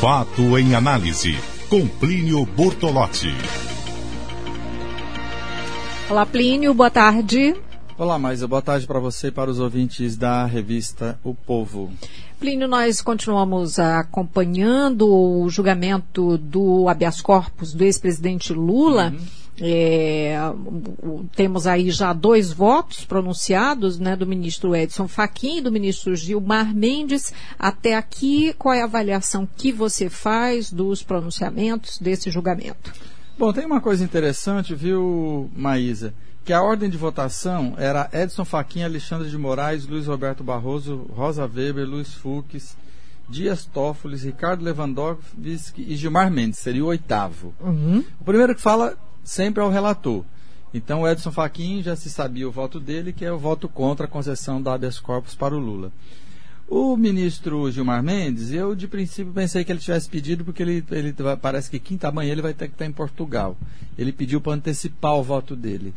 Fato em análise, com Plínio Bortolotti. Olá, Plínio, boa tarde. Olá, Maisa, boa tarde para você e para os ouvintes da revista O Povo. Plínio, nós continuamos acompanhando o julgamento do habeas corpus do ex-presidente Lula. Uhum é, temos aí já dois votos pronunciados, né, do ministro Edson Fachin e do ministro Gilmar Mendes. Até aqui, qual é a avaliação que você faz dos pronunciamentos desse julgamento? Bom, tem uma coisa interessante, viu, Maísa? Que a ordem de votação era Edson Fachin, Alexandre de Moraes, Luiz Roberto Barroso, Rosa Weber, Luiz Fux, Dias Toffoli, Ricardo Lewandowski e Gilmar Mendes. Seria o oitavo. Uhum. O primeiro que fala sempre ao relator. Então, o Edson Fachin já se sabia o voto dele, que é o voto contra a concessão da habeas corpus para o Lula. O ministro Gilmar Mendes, eu de princípio pensei que ele tivesse pedido, porque ele, ele parece que quinta manhã ele vai ter que estar em Portugal. Ele pediu para antecipar o voto dele.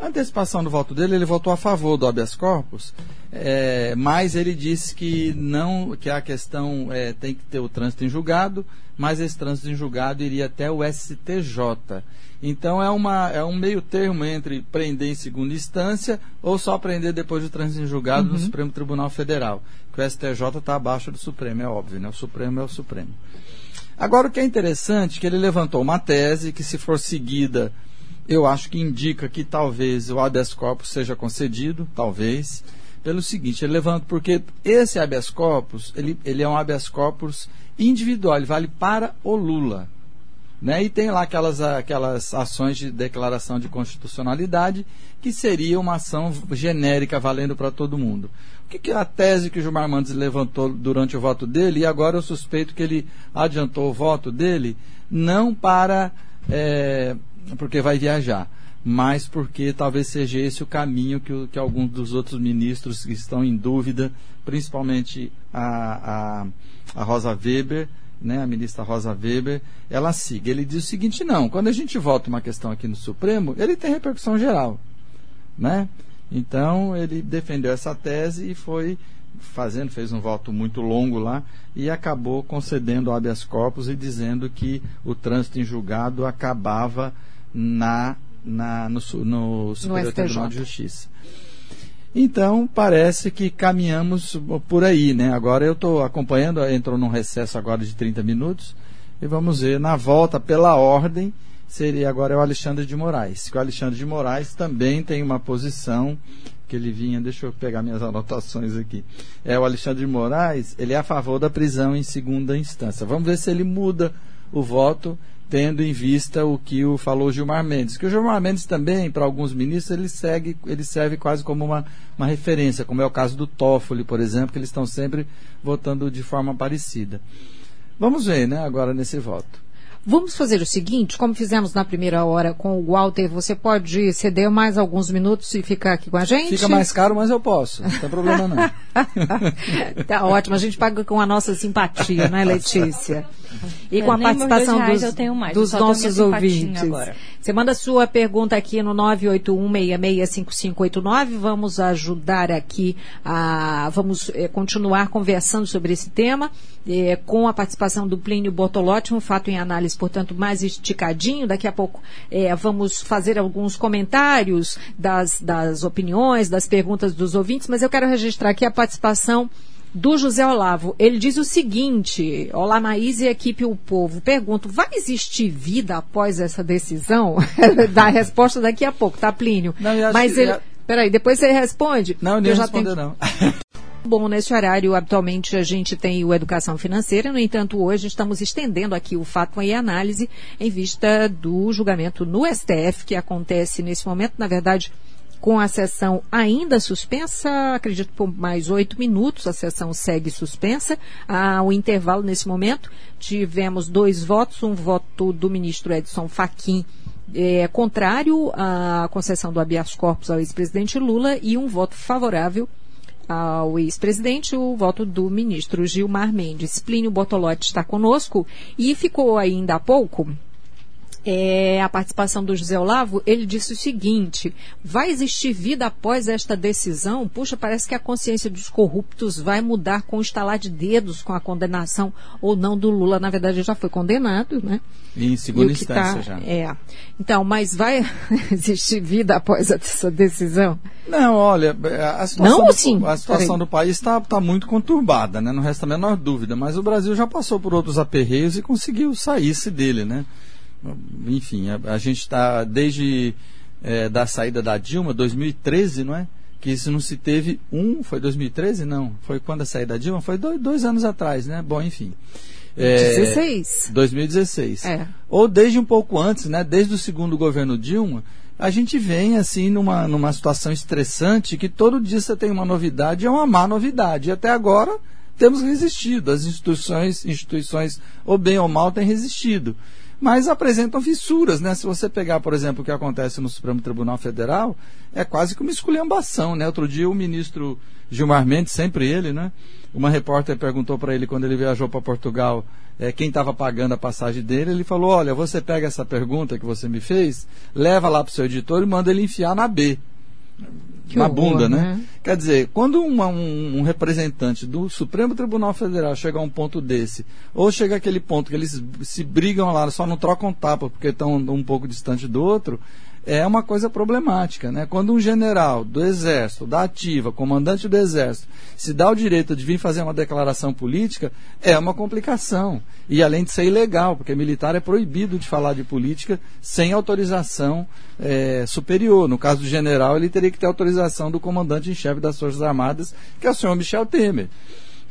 A antecipação do voto dele, ele votou a favor do habeas corpus, é, mas ele disse que não, que a questão é, tem que ter o trânsito em julgado, mas esse trânsito em julgado iria até o STJ. Então é, uma, é um meio termo entre prender em segunda instância ou só prender depois do trânsito em julgado uhum. no Supremo Tribunal Federal. Que o STJ está abaixo do Supremo, é óbvio, né? O Supremo é o Supremo. Agora o que é interessante é que ele levantou uma tese que, se for seguida eu acho que indica que talvez o habeas corpus seja concedido, talvez, pelo seguinte, ele levanta, porque esse habeas corpus, ele, ele é um habeas corpus individual, ele vale para o Lula. Né? E tem lá aquelas, aquelas ações de declaração de constitucionalidade, que seria uma ação genérica valendo para todo mundo. O que, que é a tese que o Gilmar Mendes levantou durante o voto dele, e agora eu suspeito que ele adiantou o voto dele, não para é, porque vai viajar, mas porque talvez seja esse o caminho que, que alguns dos outros ministros que estão em dúvida, principalmente a, a, a Rosa Weber, né, a ministra Rosa Weber, ela siga. Ele diz o seguinte, não, quando a gente vota uma questão aqui no Supremo, ele tem repercussão geral. Né? Então, ele defendeu essa tese e foi fazendo, fez um voto muito longo lá e acabou concedendo habeas corpus e dizendo que o trânsito em julgado acabava na, na, no, no Superior no Tribunal de Justiça. Então, parece que caminhamos por aí, né? Agora eu estou acompanhando, entrou num recesso agora de 30 minutos, e vamos ver, na volta, pela ordem, seria agora é o Alexandre de Moraes. Que o Alexandre de Moraes também tem uma posição que ele vinha, deixa eu pegar minhas anotações aqui. É o Alexandre de Moraes, ele é a favor da prisão em segunda instância. Vamos ver se ele muda o voto tendo em vista o que o falou Gilmar Mendes. Que o Gilmar Mendes também, para alguns ministros, ele, segue, ele serve quase como uma, uma referência, como é o caso do Toffoli, por exemplo, que eles estão sempre votando de forma parecida. Vamos ver, né, agora nesse voto. Vamos fazer o seguinte, como fizemos na primeira hora com o Walter, você pode ceder mais alguns minutos e ficar aqui com a gente? Fica mais caro, mas eu posso. Não tem problema não. tá ótimo, a gente paga com a nossa simpatia, né, Letícia? E com a participação dos, dos nossos ouvintes. Agora. Você manda sua pergunta aqui no 981665589. Vamos ajudar aqui a. Vamos é, continuar conversando sobre esse tema é, com a participação do Plínio Bortolotti, um fato em análise, portanto, mais esticadinho. Daqui a pouco é, vamos fazer alguns comentários das, das opiniões, das perguntas dos ouvintes, mas eu quero registrar aqui a participação do José Olavo. Ele diz o seguinte: Olá, Maís e equipe O Povo. Pergunto: vai existir vida após essa decisão? Dá a resposta daqui a pouco, tá, Plínio? Não, Mas ele. Já... Peraí, depois você responde? Não, nem responder, tenho... não. Bom, nesse horário, habitualmente a gente tem o Educação Financeira, no entanto, hoje estamos estendendo aqui o fato e análise em vista do julgamento no STF, que acontece nesse momento, na verdade, com a sessão ainda suspensa, acredito por mais oito minutos, a sessão segue suspensa. Há um intervalo nesse momento. Tivemos dois votos, um voto do ministro Edson Fachin é, contrário à concessão do habeas corpus ao ex-presidente Lula e um voto favorável ao ex-presidente, o voto do ministro Gilmar Mendes. Plínio Bortolotti está conosco e ficou ainda há pouco é, a participação do José Olavo, ele disse o seguinte: vai existir vida após esta decisão? Puxa, parece que a consciência dos corruptos vai mudar com o estalar de dedos com a condenação ou não do Lula. Na verdade, ele já foi condenado, né? Em segunda instância tá, já. É. Então, mas vai existir vida após essa decisão? Não, olha, a situação, não, do, sim. a situação do país está tá muito conturbada, né? Não resta a menor dúvida. Mas o Brasil já passou por outros aperreios e conseguiu sair-se dele, né? Enfim, a, a gente está desde é, da saída da Dilma, 2013, não é? Que isso não se teve um, foi 2013? Não, foi quando a saída da Dilma? Foi dois, dois anos atrás, né? Bom, enfim. É, 16. 2016. É. Ou desde um pouco antes, né? Desde o segundo governo Dilma, a gente vem assim numa, numa situação estressante que todo dia você tem uma novidade, é uma má novidade. E até agora temos resistido. As instituições, instituições, ou bem ou mal, têm resistido mas apresentam fissuras, né? Se você pegar, por exemplo, o que acontece no Supremo Tribunal Federal, é quase que uma esculhambação, né? Outro dia o ministro Gilmar Mendes, sempre ele, né? Uma repórter perguntou para ele quando ele viajou para Portugal é, quem estava pagando a passagem dele. Ele falou: Olha, você pega essa pergunta que você me fez, leva lá para o seu editor e manda ele enfiar na B. Que na horror, bunda, né? né? Quer dizer, quando uma, um, um, representante do Supremo Tribunal Federal chega a um ponto desse, ou chega aquele ponto que eles se brigam lá, só não trocam tapa porque estão um pouco distante do outro, é uma coisa problemática, né? Quando um general do Exército, da ativa, comandante do Exército, se dá o direito de vir fazer uma declaração política, é uma complicação. E além de ser ilegal, porque militar é proibido de falar de política sem autorização é, superior. No caso do general, ele teria que ter autorização do comandante em chefe das Forças Armadas, que é o senhor Michel Temer.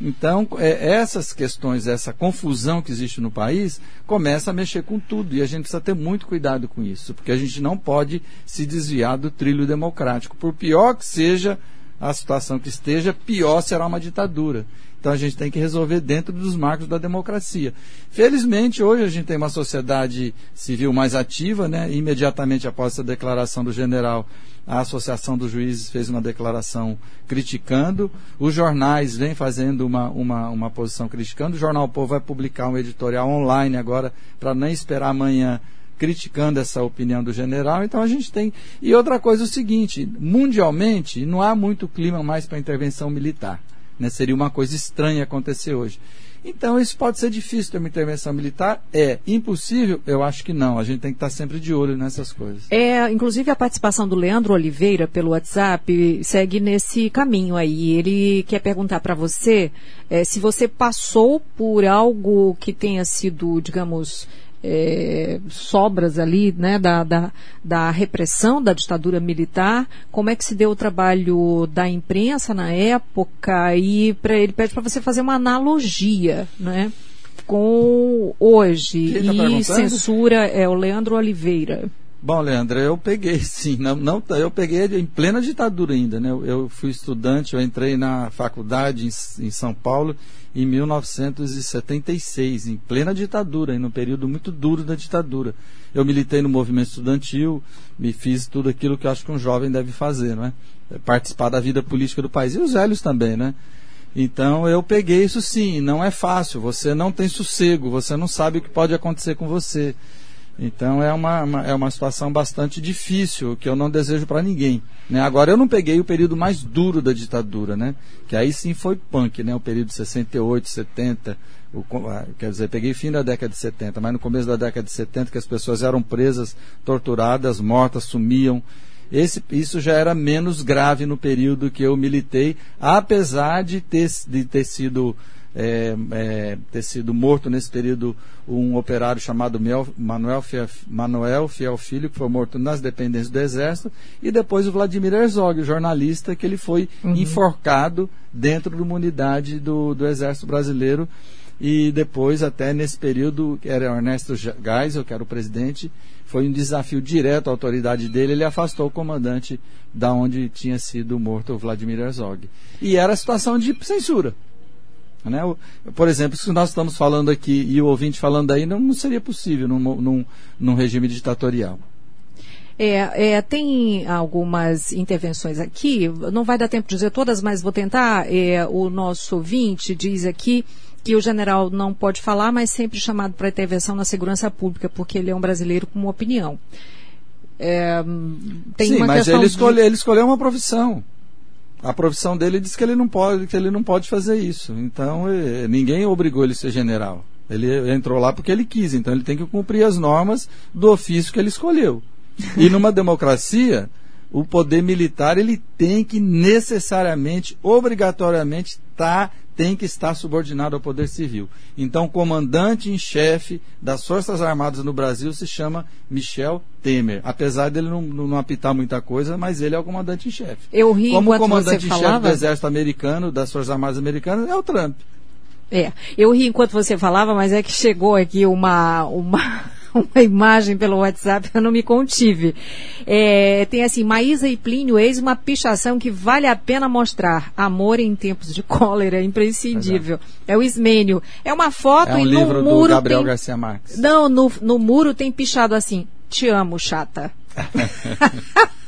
Então, é, essas questões, essa confusão que existe no país, começa a mexer com tudo. E a gente precisa ter muito cuidado com isso, porque a gente não pode se desviar do trilho democrático. Por pior que seja a situação que esteja, pior será uma ditadura. Então a gente tem que resolver dentro dos marcos da democracia. Felizmente, hoje a gente tem uma sociedade civil mais ativa, né? Imediatamente após essa declaração do general, a Associação dos Juízes fez uma declaração criticando, os jornais vêm fazendo uma, uma, uma posição criticando, o Jornal Povo vai publicar um editorial online agora, para nem esperar amanhã criticando essa opinião do general. Então a gente tem. E outra coisa é o seguinte: mundialmente não há muito clima mais para intervenção militar. Né? Seria uma coisa estranha acontecer hoje. Então, isso pode ser difícil ter uma intervenção militar? É. Impossível? Eu acho que não. A gente tem que estar sempre de olho nessas coisas. É, inclusive, a participação do Leandro Oliveira pelo WhatsApp segue nesse caminho aí. Ele quer perguntar para você é, se você passou por algo que tenha sido, digamos, é, sobras ali né, da, da, da, repressão da ditadura militar, como é que se deu o trabalho da imprensa na época? E pra, ele pede para você fazer uma analogia né, com hoje. Tá e censura é o Leandro Oliveira. Bom, Leandro, eu peguei sim, não, não, eu peguei em plena ditadura ainda, né? Eu, eu fui estudante, eu entrei na faculdade em, em São Paulo em 1976, em plena ditadura, em um período muito duro da ditadura. Eu militei no movimento estudantil, me fiz tudo aquilo que eu acho que um jovem deve fazer, não é? Participar da vida política do país e os velhos também, né? Então eu peguei isso sim, não é fácil, você não tem sossego, você não sabe o que pode acontecer com você. Então é uma, uma, é uma situação bastante difícil, que eu não desejo para ninguém. Né? Agora eu não peguei o período mais duro da ditadura, né? que aí sim foi punk, né? o período de 68, 70, o, ah, quer dizer, peguei fim da década de 70, mas no começo da década de 70 que as pessoas eram presas, torturadas, mortas, sumiam. Esse, isso já era menos grave no período que eu militei, apesar de ter, de ter sido é, é, ter sido morto nesse período um operário chamado Manuel Fiel, Manuel Fiel Filho, que foi morto nas dependências do Exército, e depois o Vladimir Herzog, o jornalista, que ele foi uhum. enforcado dentro de uma unidade do, do Exército Brasileiro. E depois, até nesse período, era Ernesto Geisel, que era o presidente, foi um desafio direto à autoridade dele, ele afastou o comandante da onde tinha sido morto o Vladimir Herzog. E era a situação de censura. Né? Por exemplo, se nós estamos falando aqui e o ouvinte falando aí, não, não seria possível num, num, num regime ditatorial. É, é, tem algumas intervenções aqui, não vai dar tempo de dizer todas, mas vou tentar. É, o nosso ouvinte diz aqui que o general não pode falar, mas sempre chamado para intervenção na segurança pública, porque ele é um brasileiro com uma opinião. É, tem Sim, uma mas ele, escolhe, de... ele escolheu uma profissão. A profissão dele diz que ele não pode, que ele não pode fazer isso. Então, ninguém obrigou ele a ser general. Ele entrou lá porque ele quis, então ele tem que cumprir as normas do ofício que ele escolheu. E numa democracia, o poder militar ele tem que necessariamente, obrigatoriamente, tá, tem que estar subordinado ao poder civil. Então, o comandante em chefe das Forças Armadas no Brasil se chama Michel Temer. Apesar dele não, não, apitar muita coisa, mas ele é o comandante em chefe. Eu ri Como comandante em chefe do Exército Americano, das Forças Armadas Americanas, é o Trump. É, eu ri enquanto você falava, mas é que chegou aqui uma, uma, uma imagem pelo WhatsApp, eu não me contive. É, tem assim, Maísa e Plínio, eis uma pichação que vale a pena mostrar. Amor em tempos de cólera, é imprescindível. É. é o Ismênio. É uma foto é um e livro no muro do Gabriel tem... Garcia Marques. Não, no, no muro tem pichado assim, te amo, chata.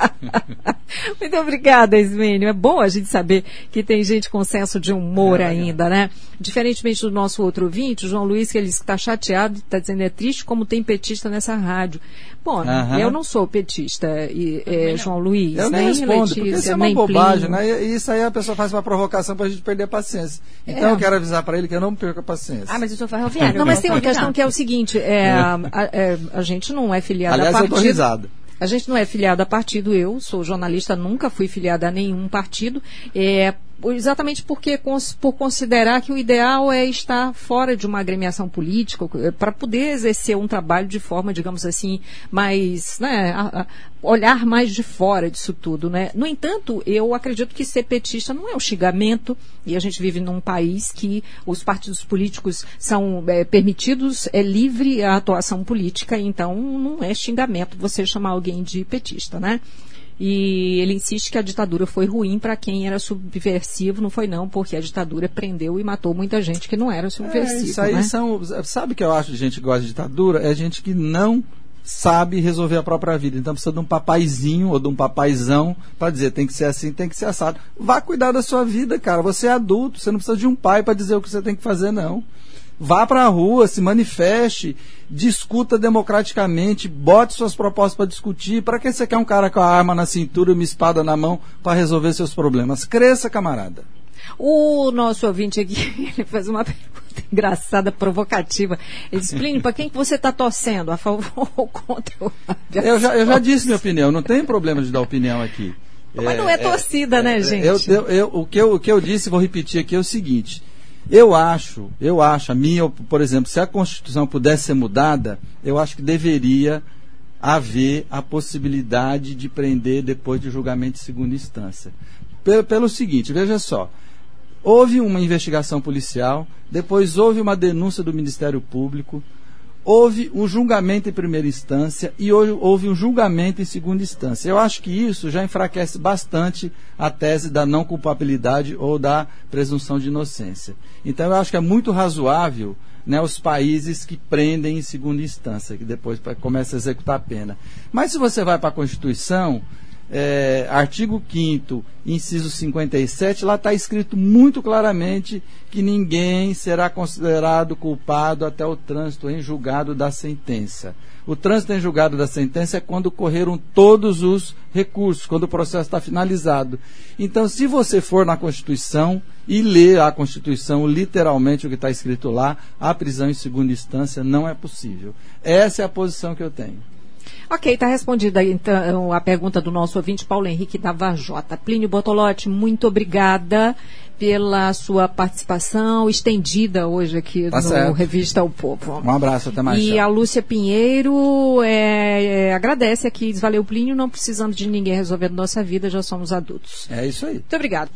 Muito obrigada, Ismênio. É bom a gente saber que tem gente com senso de humor é, ainda, é. né? Diferentemente do nosso outro ouvinte, o João Luiz, que ele está chateado, está dizendo é triste como tem petista nessa rádio. Bom, eu não sou petista, e, é, João Luiz. Eu nem respondo, Letícia, porque isso é uma bobagem, né? E isso aí a pessoa faz uma provocação para a gente perder a paciência. Então é. eu quero avisar para ele que eu não perco a paciência. Ah, mas o senhor ferroviário. Não, mas tem uma questão que é o seguinte, é, é. A, a, a, gente não é filiado Aliás, a partido... eu risado. A gente não é filiado a partido, eu sou jornalista, nunca fui filiada a nenhum partido. É, exatamente porque por considerar que o ideal é estar fora de uma agremiação política para poder exercer um trabalho de forma, digamos assim, mais, né, a, a olhar mais de fora disso tudo, né? No entanto, eu acredito que ser petista não é um xingamento e a gente vive num país que os partidos políticos são é, permitidos, é livre a atuação política, então não é xingamento você chamar alguém de petista, né? E ele insiste que a ditadura foi ruim para quem era subversivo, não foi não, porque a ditadura prendeu e matou muita gente que não era subversivo. É, isso aí né? são. Sabe o que eu acho de gente que gosta de ditadura? É gente que não sabe resolver a própria vida. Então precisa de um papaizinho ou de um papaizão para dizer tem que ser assim, tem que ser assado. Vá cuidar da sua vida, cara. Você é adulto, você não precisa de um pai para dizer o que você tem que fazer, não. Vá para a rua, se manifeste, discuta democraticamente, bote suas propostas para discutir. Para que você quer um cara com a arma na cintura e uma espada na mão para resolver seus problemas? Cresça, camarada. O nosso ouvinte aqui, ele faz uma pergunta engraçada, provocativa. Ele explica para quem que você está torcendo, a favor ou contra o eu já, eu já disse minha opinião, não tem problema de dar opinião aqui. Mas é, não é torcida, é, né, é, gente? Eu, eu, eu, o, que eu, o que eu disse, vou repetir aqui, é o seguinte. Eu acho, eu acho, a minha, por exemplo, se a Constituição pudesse ser mudada, eu acho que deveria haver a possibilidade de prender depois de julgamento de segunda instância. Pelo, pelo seguinte, veja só. Houve uma investigação policial, depois houve uma denúncia do Ministério Público, houve um julgamento em primeira instância e houve um julgamento em segunda instância. Eu acho que isso já enfraquece bastante a tese da não culpabilidade ou da presunção de inocência. Então eu acho que é muito razoável né, os países que prendem em segunda instância, que depois começa a executar a pena. Mas se você vai para a Constituição, é, artigo 5 inciso 57, lá está escrito muito claramente que ninguém será considerado culpado até o trânsito em julgado da sentença. O trânsito em julgado da sentença é quando correram todos os recursos, quando o processo está finalizado. Então, se você for na Constituição e ler a Constituição literalmente o que está escrito lá, a prisão em segunda instância não é possível. Essa é a posição que eu tenho. Ok, está respondida então a pergunta do nosso ouvinte Paulo Henrique da Vajota. Plínio Botolotti, muito obrigada pela sua participação estendida hoje aqui tá no certo. Revista O Povo. Um abraço, até mais. E a Lúcia Pinheiro é, é, agradece aqui, diz, valeu Plínio, não precisamos de ninguém resolvendo nossa vida, já somos adultos. É isso aí. Muito obrigado.